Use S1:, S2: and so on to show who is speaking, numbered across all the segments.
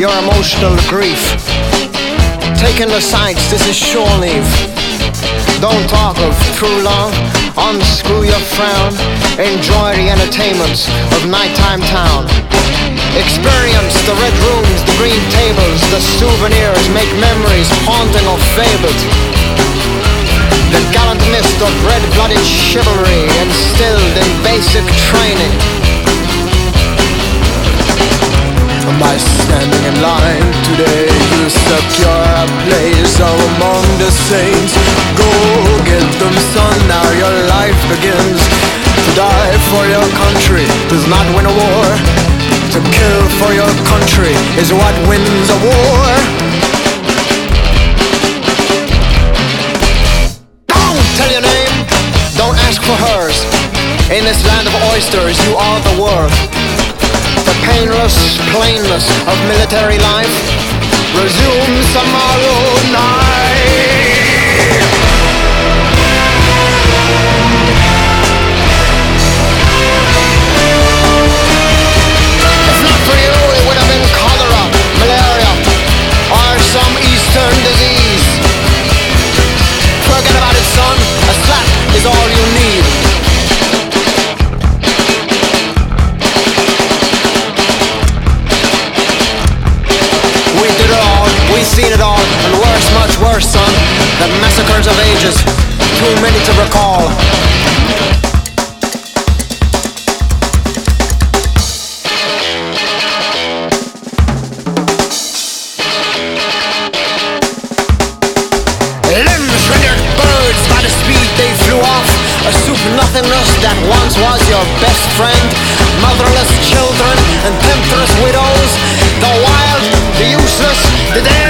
S1: your emotional grief. Taking the sights, this is shore leave. Don't talk of true love, unscrew your frown. Enjoy the entertainments of nighttime town. Experience the red rooms, the green tables, the souvenirs, make memories haunting or fabled. The gallant mist of red-blooded chivalry instilled in basic training. By standing in line today, you secure a place among the saints. Go get them, son, now your life begins. To die for your country does not win a war. To kill for your country is what wins a war. Don't tell your name, don't ask for hers. In this land of oysters, you are the world. Painless plainness of military life resumes tomorrow night. If not for you, it would have been cholera, malaria, or some eastern disease. Forget about it, son. A slap is all you need. Seen it all, and worse, much worse, son. The massacres of ages, too many to recall. Limbs rendered birds by the speed they flew off. A soup nothingness that once was your best friend. Motherless children and temptress widows. The wild, the useless, the dead,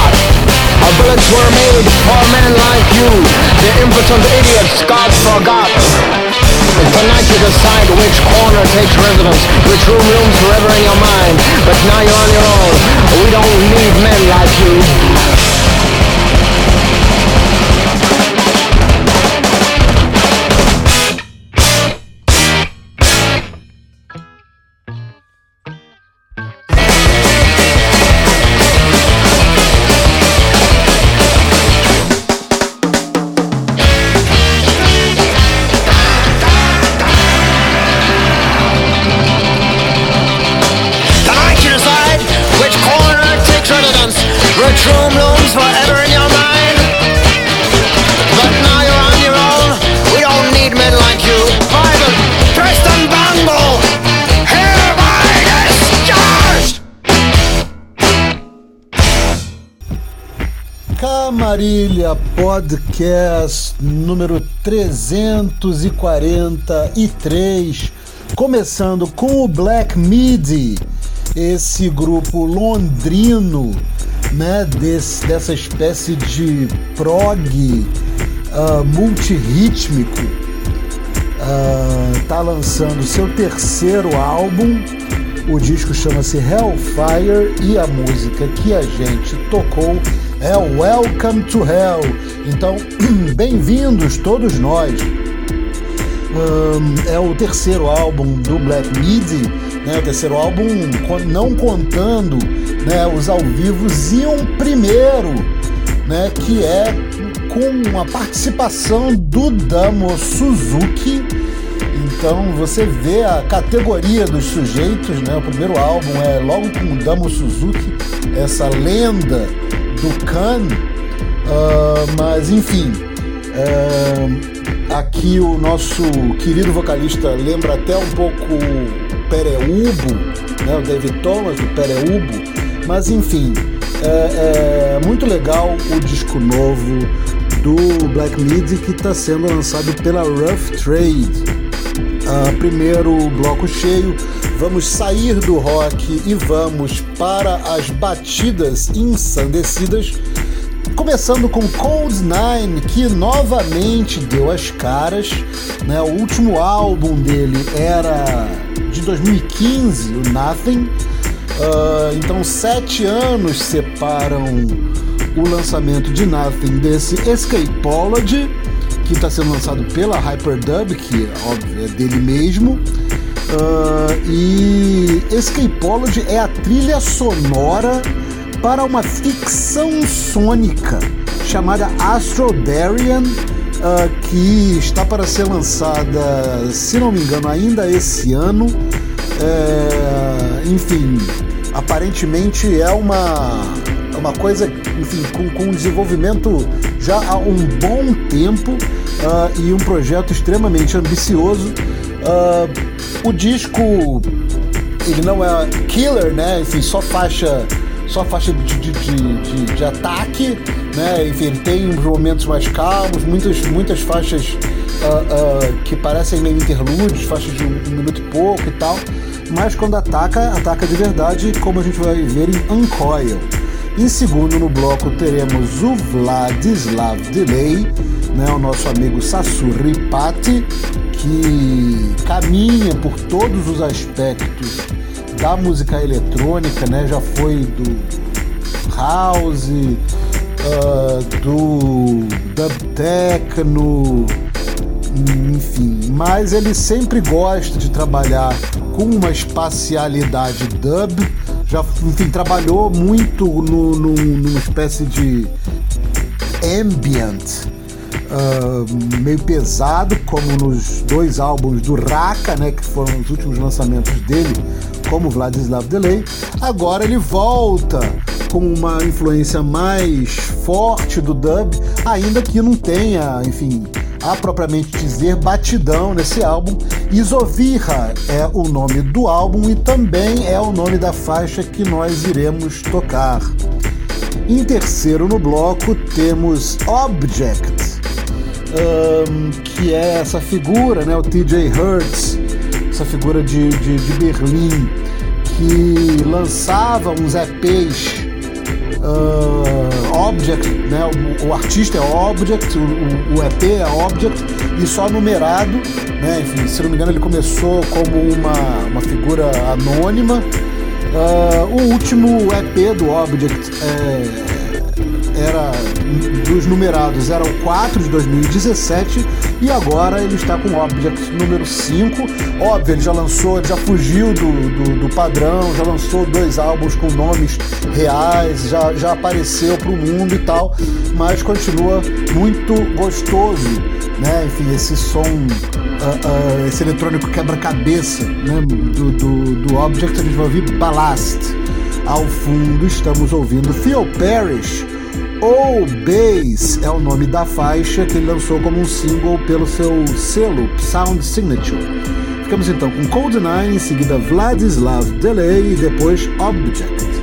S1: Bullets were made for men like you. The impotent idiots God forgot. Tonight you decide which corner takes residence, which room looms forever in your mind. But now you're on your own. We don't need men like you.
S2: Podcast número 343, começando com o Black Midi, esse grupo londrino, né, desse, dessa espécie de prog ah, multirrítmico, ah, tá lançando seu terceiro álbum. O disco chama-se Hellfire e a música que a gente tocou é Welcome to Hell. Então, bem-vindos todos nós. Ahn, é o terceiro álbum do Black Midi, né? O terceiro álbum não contando né, os ao vivos e um primeiro, né? Que é com a participação do Damo Suzuki. Então você vê a categoria dos sujeitos, né? O primeiro álbum é logo com o Damo Suzuki, essa lenda do Khan. Ah, mas enfim, é, aqui o nosso querido vocalista lembra até um pouco o Pereubo, né? O David Thomas, o Pereubo. Mas enfim, é, é muito legal o disco novo do Black Midi que está sendo lançado pela Rough Trade. Uh, primeiro bloco cheio, vamos sair do rock e vamos para as batidas ensandecidas. Começando com Cold Nine, que novamente deu as caras. Né? O último álbum dele era de 2015, o Nothing. Uh, então, sete anos separam o lançamento de Nothing desse Escapology, que está sendo lançado pela Hyperdub, que óbvio é dele mesmo. Uh, e Escapology é a trilha sonora para uma ficção sônica chamada Astrodarian, uh, que está para ser lançada, se não me engano, ainda esse ano. É, enfim, aparentemente é uma, uma coisa enfim, com, com desenvolvimento já há um bom tempo uh, e um projeto extremamente ambicioso. Uh, o disco ele não é killer, né? Enfim, só faixa só faixa de, de, de, de, ataque, né? Enfim, ele tem momentos mais calmos, muitas, muitas faixas uh, uh, que parecem meio interlúdios, faixas de um, um, minuto e pouco e tal. Mas quando ataca, ataca de verdade, como a gente vai ver em Uncoil. Em segundo no bloco teremos o Vladislav Delay, né, o nosso amigo Sassurri Pati, que caminha por todos os aspectos da música eletrônica, né? Já foi do house, uh, do dub techno, enfim. Mas ele sempre gosta de trabalhar com uma espacialidade dub. Já, enfim, trabalhou muito no, no, numa espécie de ambient uh, meio pesado, como nos dois álbuns do Raka, né, que foram os últimos lançamentos dele, como Vladislav Delay. Agora ele volta com uma influência mais forte do dub, ainda que não tenha, enfim, a propriamente dizer batidão nesse álbum. Isovirra é o nome do álbum e também é o nome da faixa que nós iremos tocar. Em terceiro no bloco temos Object, um, que é essa figura, né, o TJ Hertz, essa figura de, de, de Berlim, que lançava uns EPs uh, Object, né, o, o, artista é Object, o, o, EP é Object e só numerado, né, enfim, se não me engano ele começou como uma, uma figura anônima. Uh, o último EP do Object é, era dos numerados era o 4 de 2017 e agora ele está com o Object número 5. Óbvio, ele já lançou, já fugiu do, do, do, padrão, já lançou dois álbuns com nomes reais, já, já apareceu para o mundo e tal, mas continua muito gostoso, né? Enfim, esse som, uh, uh, esse eletrônico quebra-cabeça né? do, do, do Object, a gente vai ouvir Ballast. Ao fundo estamos ouvindo Theo Parrish ou Bass é o nome da faixa que ele lançou como um single pelo seu selo Sound Signature. Ficamos então com Cold Nine, em seguida Vladislav Delay e depois Object.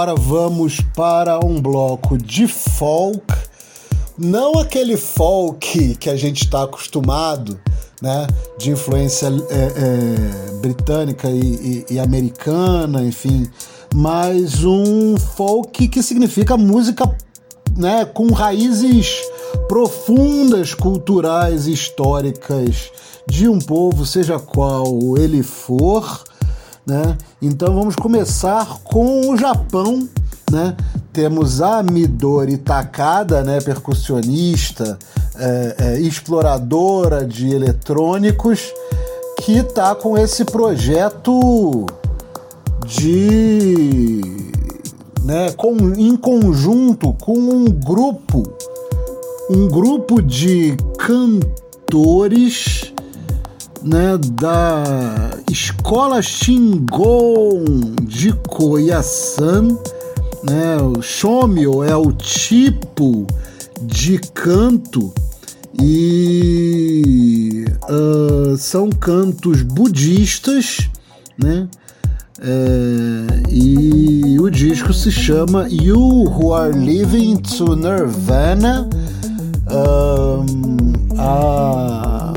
S2: Agora vamos para um bloco de folk, não aquele folk que a gente está acostumado, né, de influência é, é, britânica e, e, e americana, enfim, mas um folk que significa música né, com raízes profundas culturais históricas de um povo, seja qual ele for. Né? Então vamos começar com o Japão. Né? Temos a Midori Takada, né, percussionista, é, é, exploradora de eletrônicos, que está com esse projeto de né, com, em conjunto com um grupo, um grupo de cantores né, da Escola Shingon de Koyasan. Né, o Shomyo é o tipo de canto e uh, são cantos budistas, né? É, e o disco se chama You Who Are Living to Nirvana. Um, a,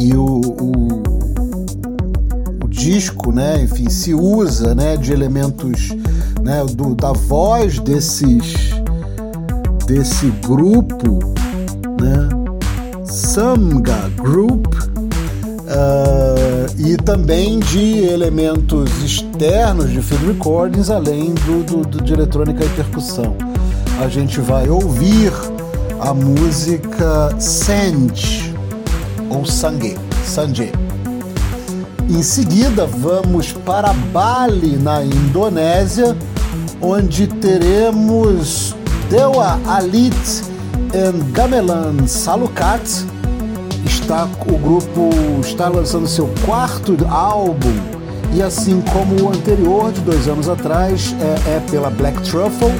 S2: e o, o, o, disco, né, enfim, se usa né, de elementos né, do, da voz desses desse grupo, né, Samga Group. Uh, e também de elementos externos de field recordings, além do, do, do de eletrônica e percussão. A gente vai ouvir a música Sanj, ou Sangue, Sanjay. Em seguida, vamos para Bali, na Indonésia, onde teremos Dewa Alit e Gamelan Salukat, está, o grupo está lançando seu quarto álbum e assim como o anterior de dois anos atrás é, é pela Black Truffle.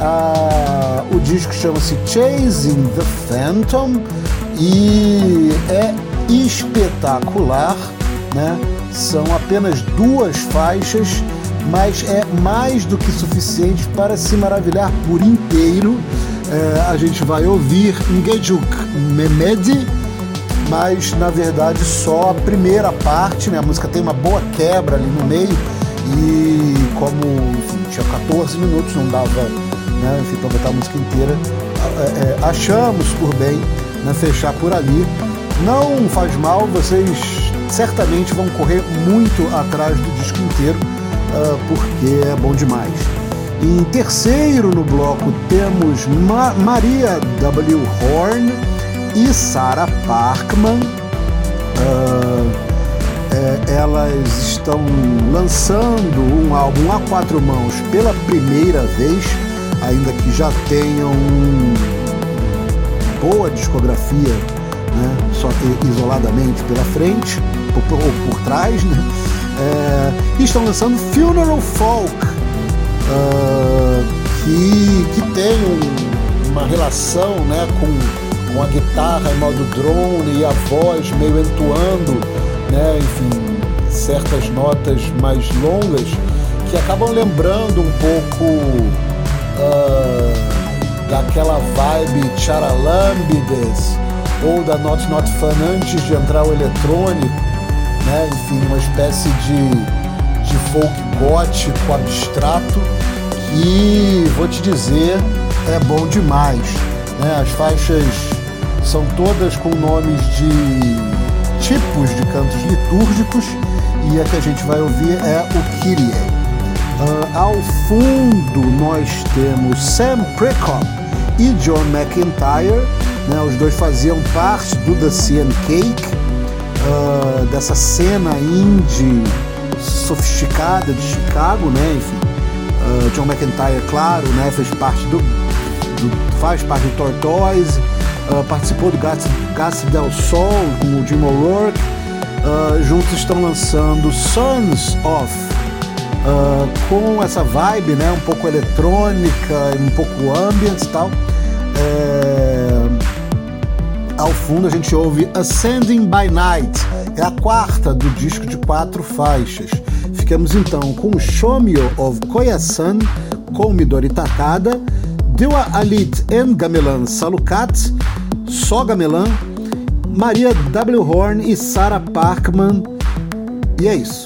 S2: Ah, o disco chama-se Chasing the Phantom e é espetacular, né? São apenas duas faixas, mas é mais do que suficiente para se maravilhar por inteiro. É, a gente vai ouvir Ngejuk Memedi mas na verdade só a primeira parte, né? A música tem uma boa quebra ali no meio e como enfim, tinha 14 minutos, não dava né, enfim, para botar a música inteira, é, é, achamos por bem né, fechar por ali. Não faz mal, vocês certamente vão correr muito atrás do disco inteiro, uh, porque é bom demais. Em terceiro no bloco temos Ma Maria W. Horn e Sarah Parkman. Uh, é, elas estão lançando um álbum a quatro mãos pela primeira vez, ainda que já tenham boa discografia, né, só isoladamente pela frente ou por, por, trás, né, é, e estão lançando Funeral Folk, uh, que, que tem um, uma relação né, com com a guitarra em modo drone e a voz meio entoando, né, enfim, certas notas mais longas que acabam lembrando um pouco uh, daquela vibe Charalambides ou da Not Not Fun antes de entrar o eletrônico, né, enfim, uma espécie de, de folk gótico abstrato que, vou te dizer, é bom demais. Né? As faixas são todas com nomes de tipos de cantos litúrgicos e a que a gente vai ouvir é o Kyrie. Uh, ao fundo nós temos Sam Prekop e John McIntyre, né, os dois faziam parte do The Sea Cake, uh, dessa cena indie sofisticada de Chicago, né, enfim. Uh, John McIntyre, claro, né, fez parte do, do faz parte do Tortoise, Uh, participou do Gas, del Sol com o Jim O'Rourke. Juntos estão lançando Sons of, uh, com essa vibe, né, um pouco eletrônica, um pouco ambient e tal. É... Ao fundo a gente ouve Ascending by Night, é a quarta do disco de quatro faixas. Ficamos então com Shomio of Koyasan, com Midori Takada, Dewa Alit and Gamelan Salukat, só Gamelan, Maria W. Horn e Sarah Parkman. E é isso.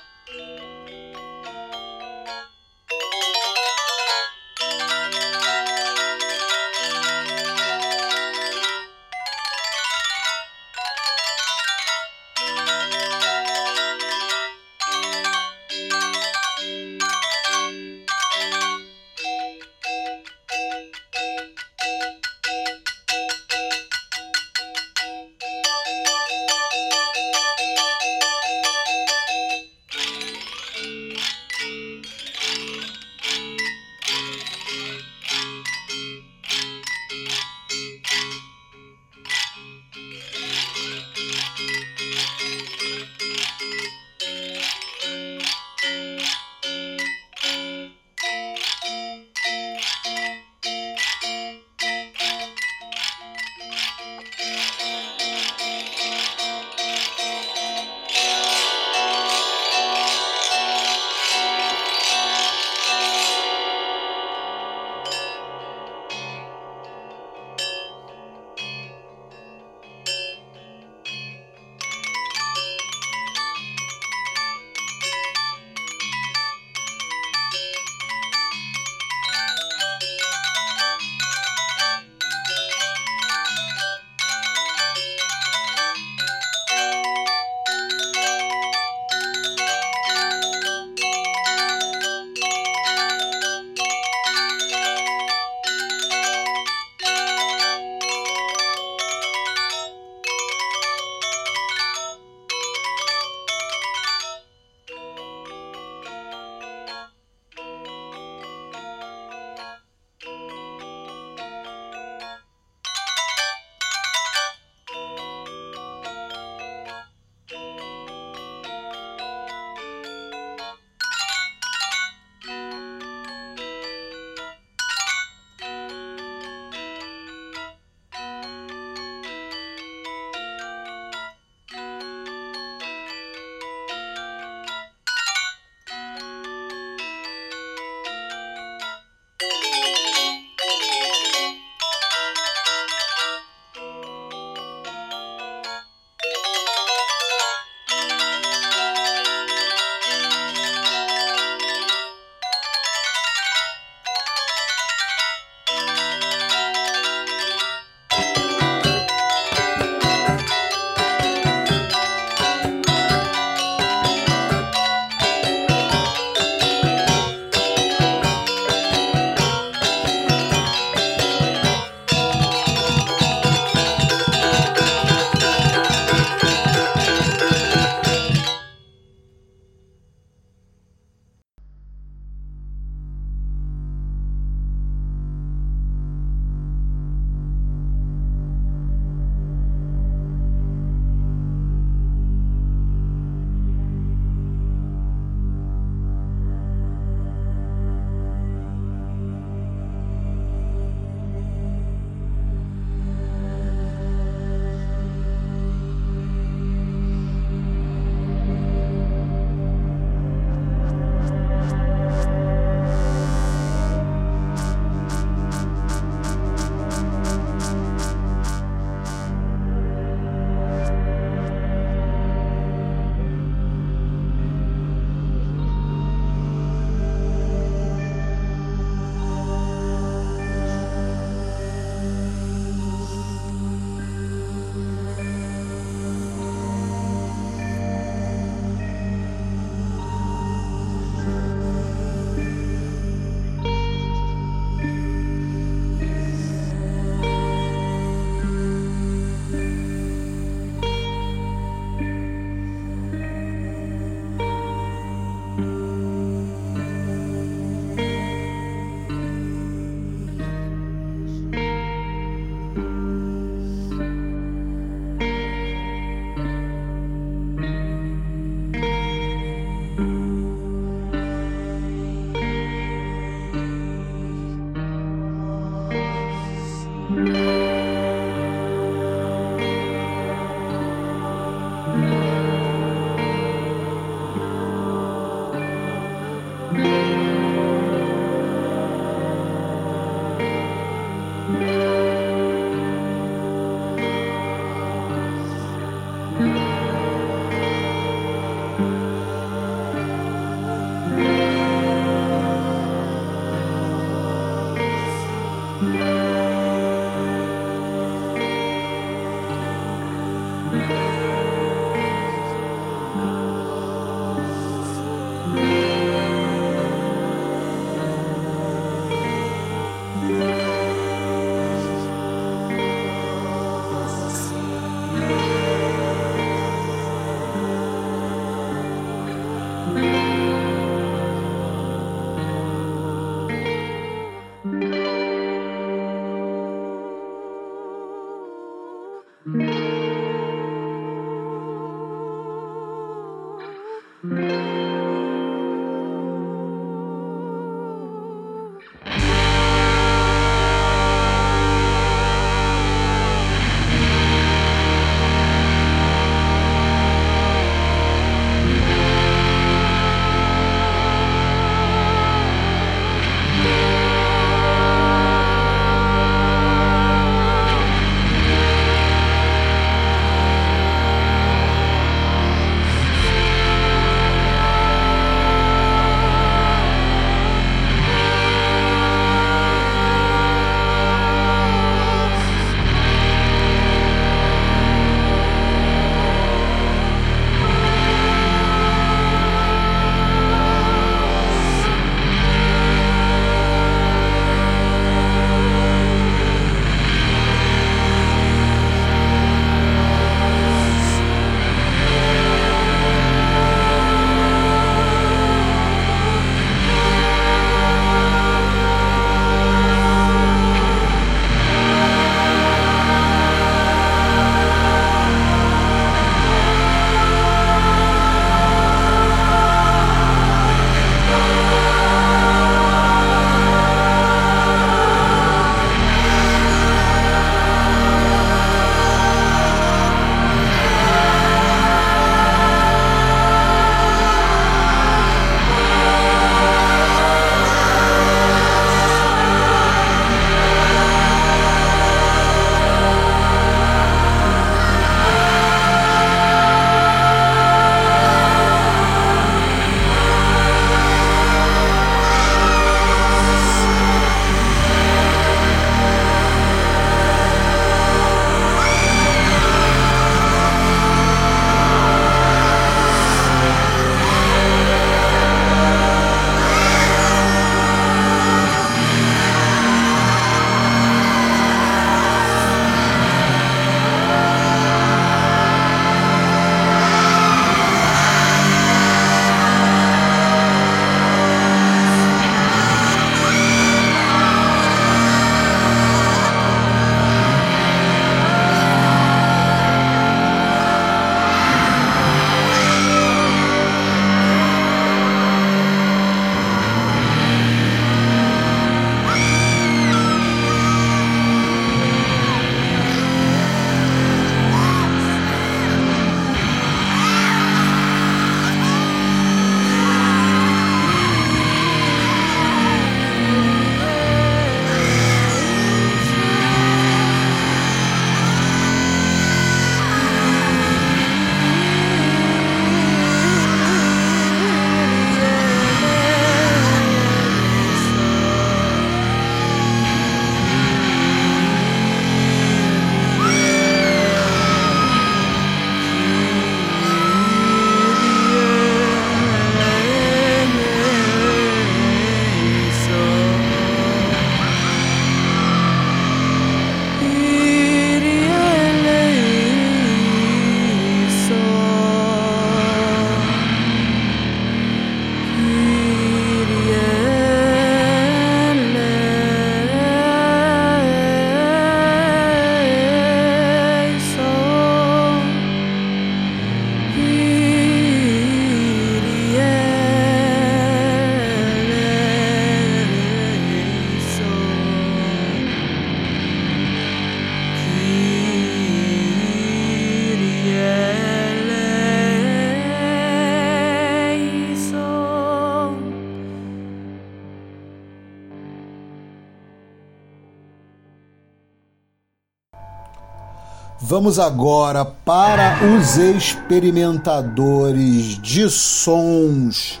S2: Vamos agora para os experimentadores de sons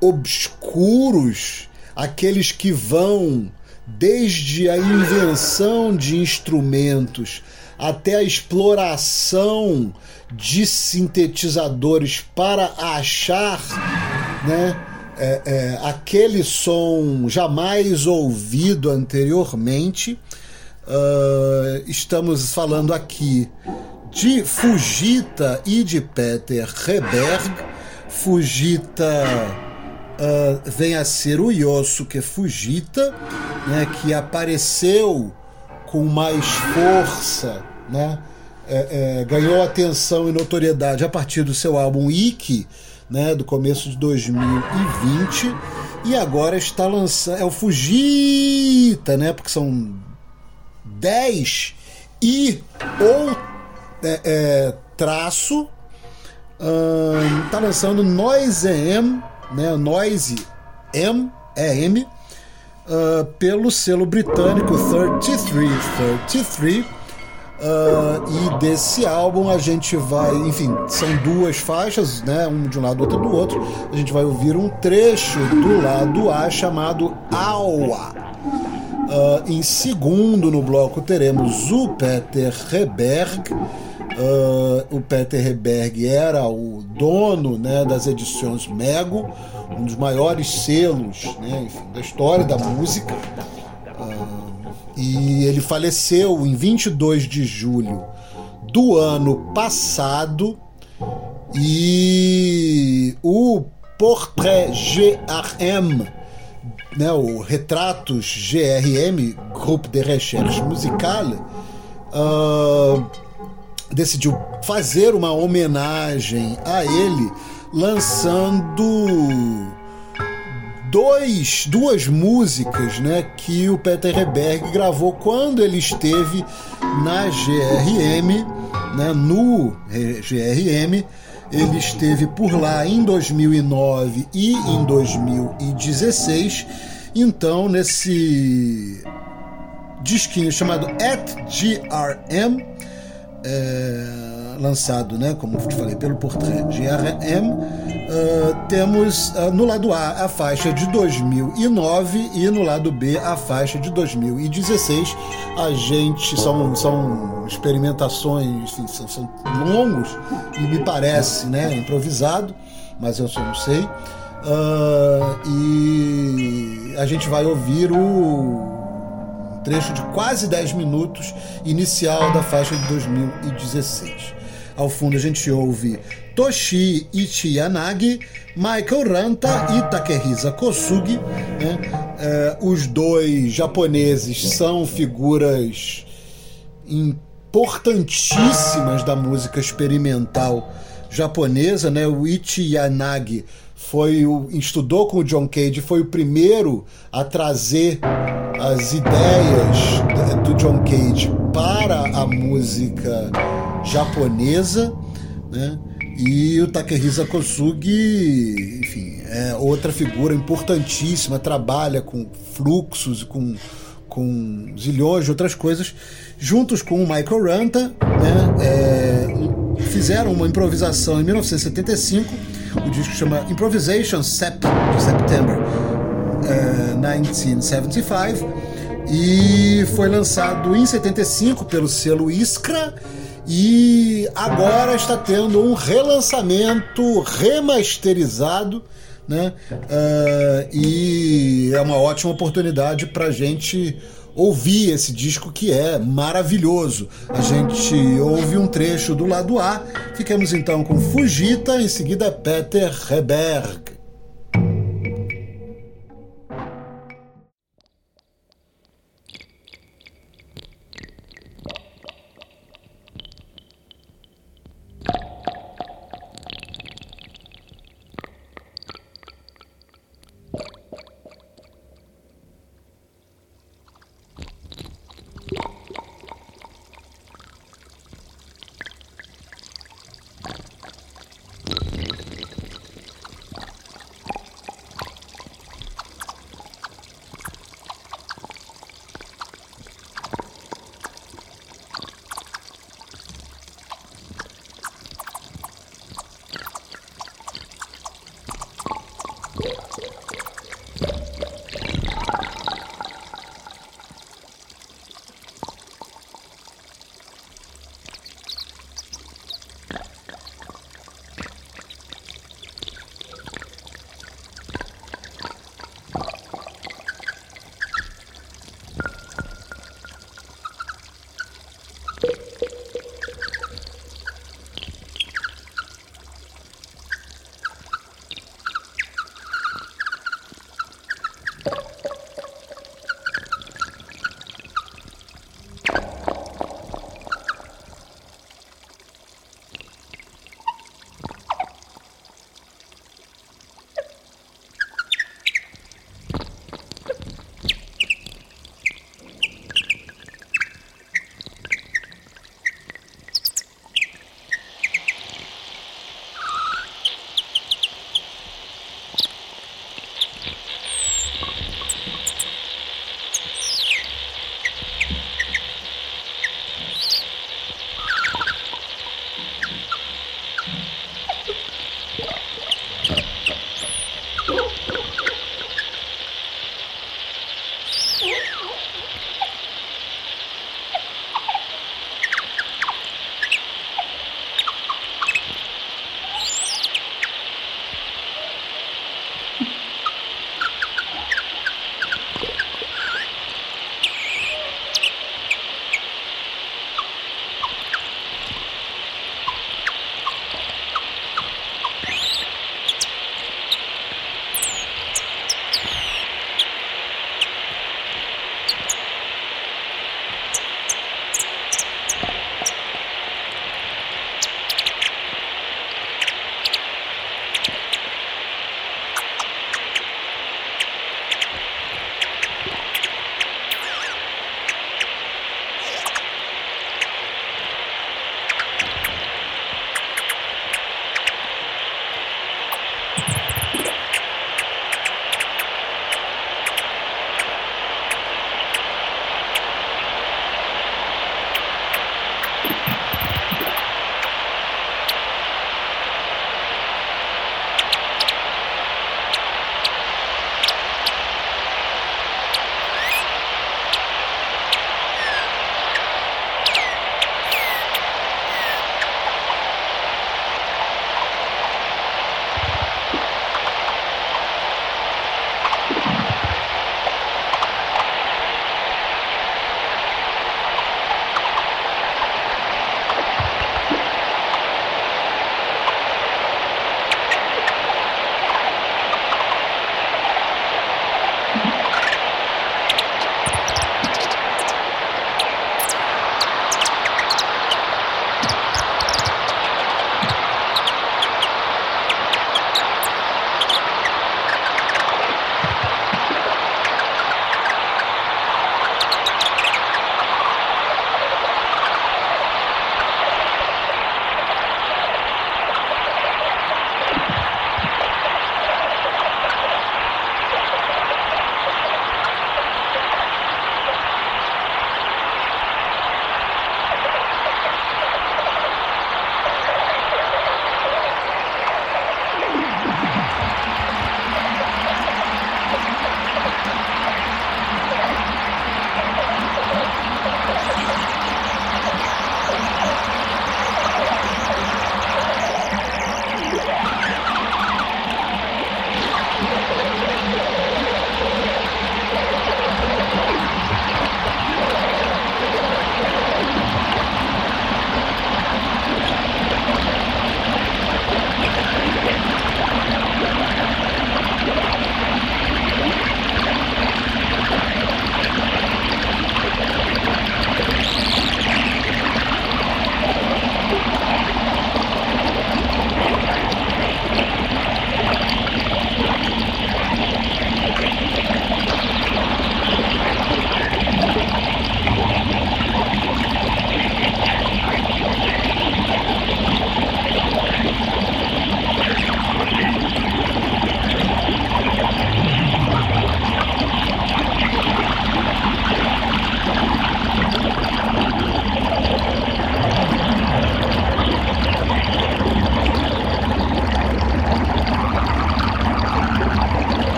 S2: obscuros, aqueles que vão desde a invenção de instrumentos até a exploração de sintetizadores para achar né, é, é, aquele som jamais ouvido anteriormente. Uh, estamos falando aqui de Fujita e de Peter Reberg. Fujita uh, vem a ser o Yosuke Fujita, né, que apareceu com mais força, né, é, é, ganhou atenção e notoriedade a partir do seu álbum Iki, né, do começo de 2020, e agora está lançando. É o Fujita, né, porque são 10 e ou é, é, traço. Está lançando Noise M né, Noise M, EM, uh, pelo selo britânico 3333. Uh, e desse álbum a gente vai, enfim, são duas faixas, né, um de um lado, outro do outro. A gente vai ouvir um trecho do lado A chamado Aua. Uh, em segundo no bloco teremos o Peter Reberg, Uh, o Peter Reberg era o dono né, das edições Mego, um dos maiores selos né, enfim, da história da música. Uh, e ele faleceu em 22 de julho do ano passado. E o Portrait GRM, né, o Retratos GRM, Groupe de Recherche Musicale, uh, decidiu fazer uma homenagem a ele, lançando dois, duas músicas né, que o Peter Reberg gravou quando ele esteve na GRM, né, no GRM. Ele esteve por lá em 2009 e em 2016. Então, nesse disquinho chamado At GRM, é, lançado, né, como te falei, pelo Portrait GRM, uh, temos uh, no lado A a faixa de 2009 e no lado B a faixa de 2016. A gente são, são experimentações, enfim, são, são longos e me parece, né, improvisado, mas eu só não sei. Uh, e a gente vai ouvir o trecho de quase 10 minutos inicial da faixa de 2016. Ao fundo a gente ouve Toshi Ichiyanagi, Michael Ranta e Takehisa Kosugi. Né? É, os dois japoneses são figuras importantíssimas da música experimental japonesa. Né? O Ichiyanagi foi o, estudou com o John Cage, foi o primeiro a trazer as ideias do John Cage para a música japonesa, né? E o Takehisa Kosugi, enfim, é outra figura importantíssima, trabalha com fluxos, com, com zilhões de outras coisas, juntos com o Michael Ranta, né? É, fizeram uma improvisação em 1975, o disco chama Improvisation Sep de September, 1975 eh, e foi lançado em 75 pelo selo Iskra e agora está tendo um relançamento remasterizado, né? Uh, e é uma ótima oportunidade para a gente ouvir esse disco que é maravilhoso. A gente ouve um trecho do lado A, ficamos então com Fujita, em seguida Peter Reberg.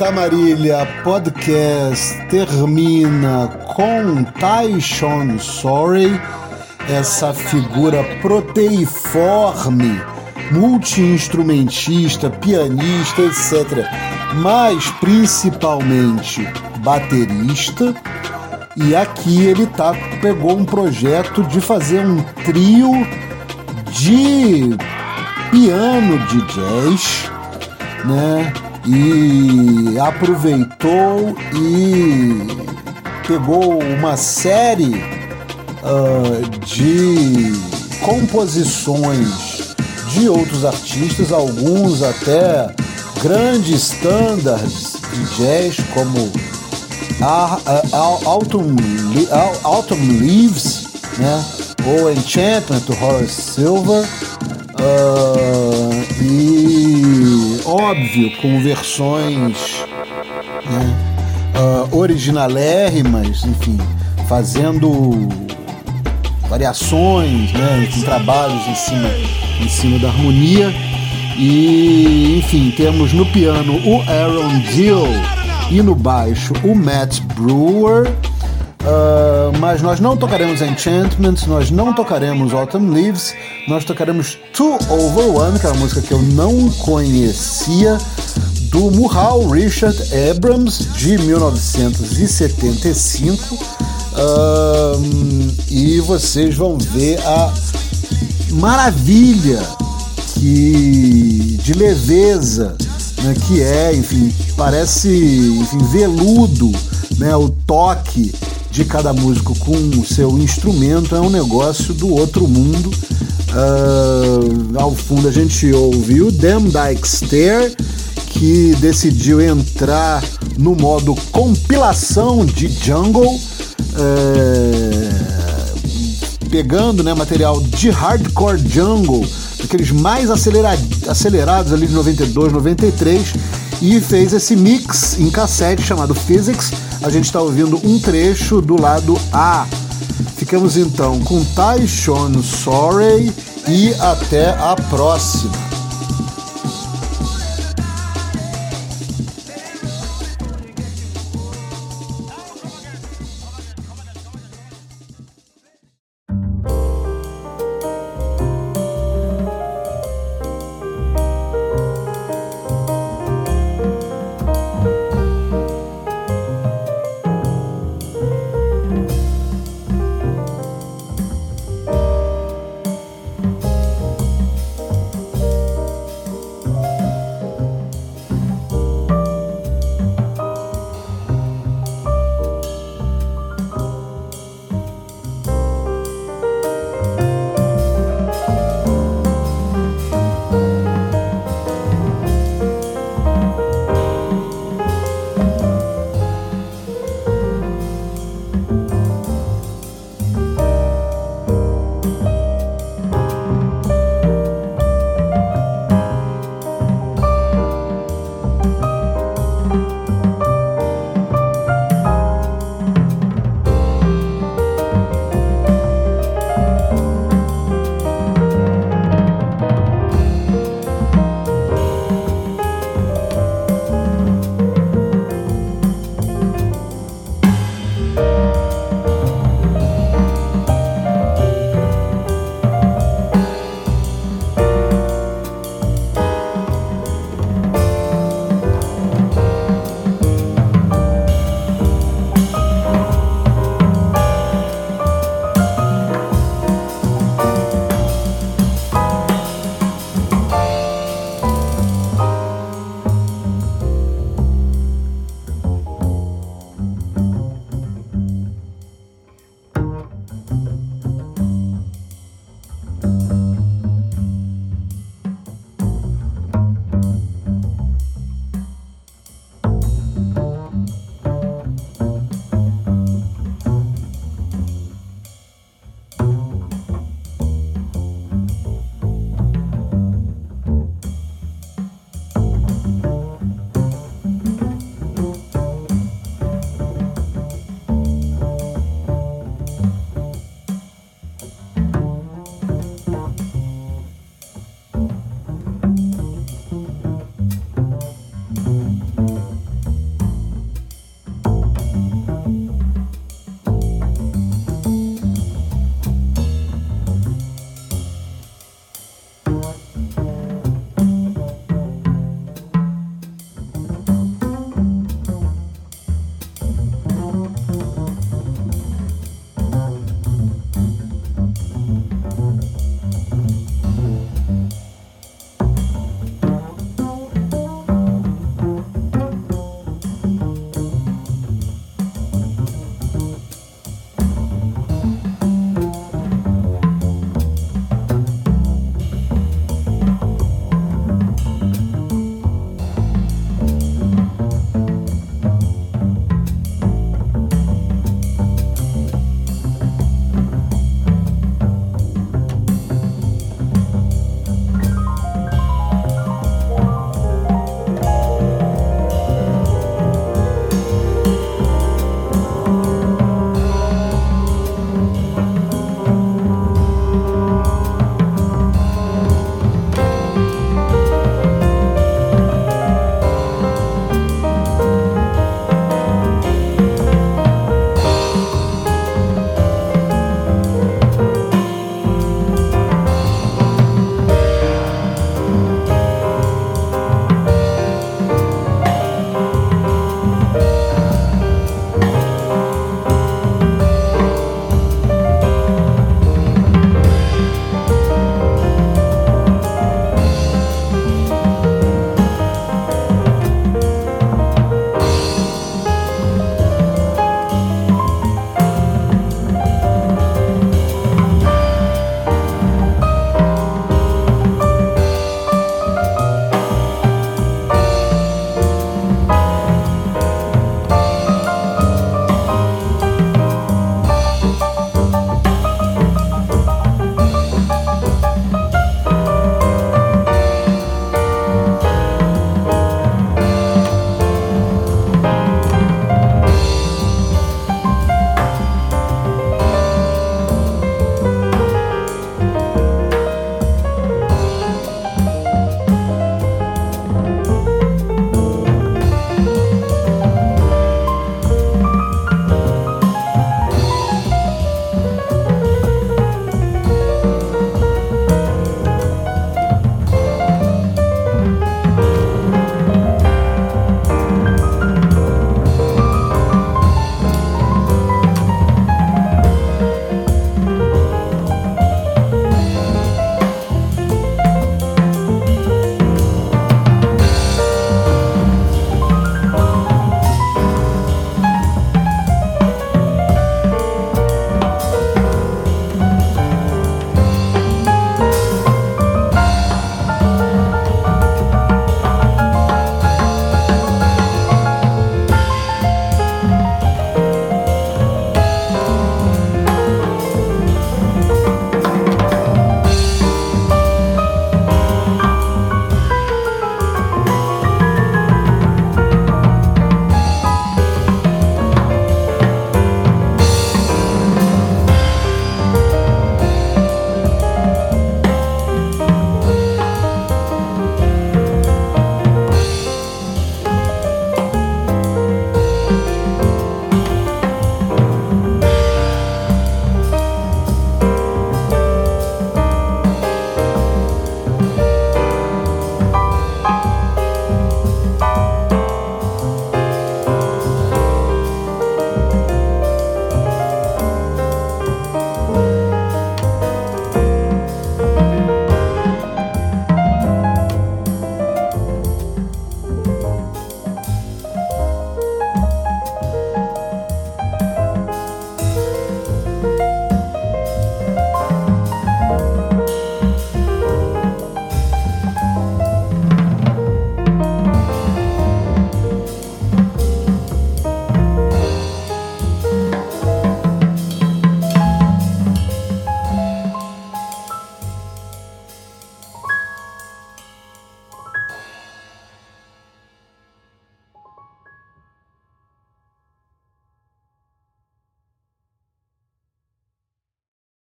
S2: Camarilha Podcast termina com Tyshon Sorry, essa figura proteiforme, multi-instrumentista, pianista, etc. Mas principalmente baterista. E aqui ele tá, pegou um projeto de fazer um trio de piano de jazz, né? E aproveitou e pegou uma série uh, de composições de outros artistas, alguns até grandes standards de jazz, como Autumn, Leaves, né? ou Enchantment do Horace Silver. Uh, e óbvio, com versões né, uh, originalérrimas, enfim, fazendo variações, né, enfim, trabalhos em cima, em cima da harmonia. E, enfim, temos no piano o Aaron Dill e no baixo o Matt Brewer. Mas nós não tocaremos Enchantment, nós não tocaremos Autumn Leaves, nós tocaremos Two Over One, que é uma música que eu não conhecia, do Murral Richard Abrams, de 1975. Uh, e vocês vão ver a maravilha que de leveza né, que é, enfim, parece enfim, veludo, né, o toque de cada músico com o seu instrumento é um negócio do outro mundo. Uh, ao fundo a gente ouviu Dem Dyke que decidiu entrar no modo compilação de jungle, uh, pegando né, material de hardcore jungle, aqueles mais acelerados ali de 92, 93, e fez esse mix em cassete chamado Physics a gente está ouvindo um trecho do lado A. Ficamos então com Taishon Sorry e até a próxima.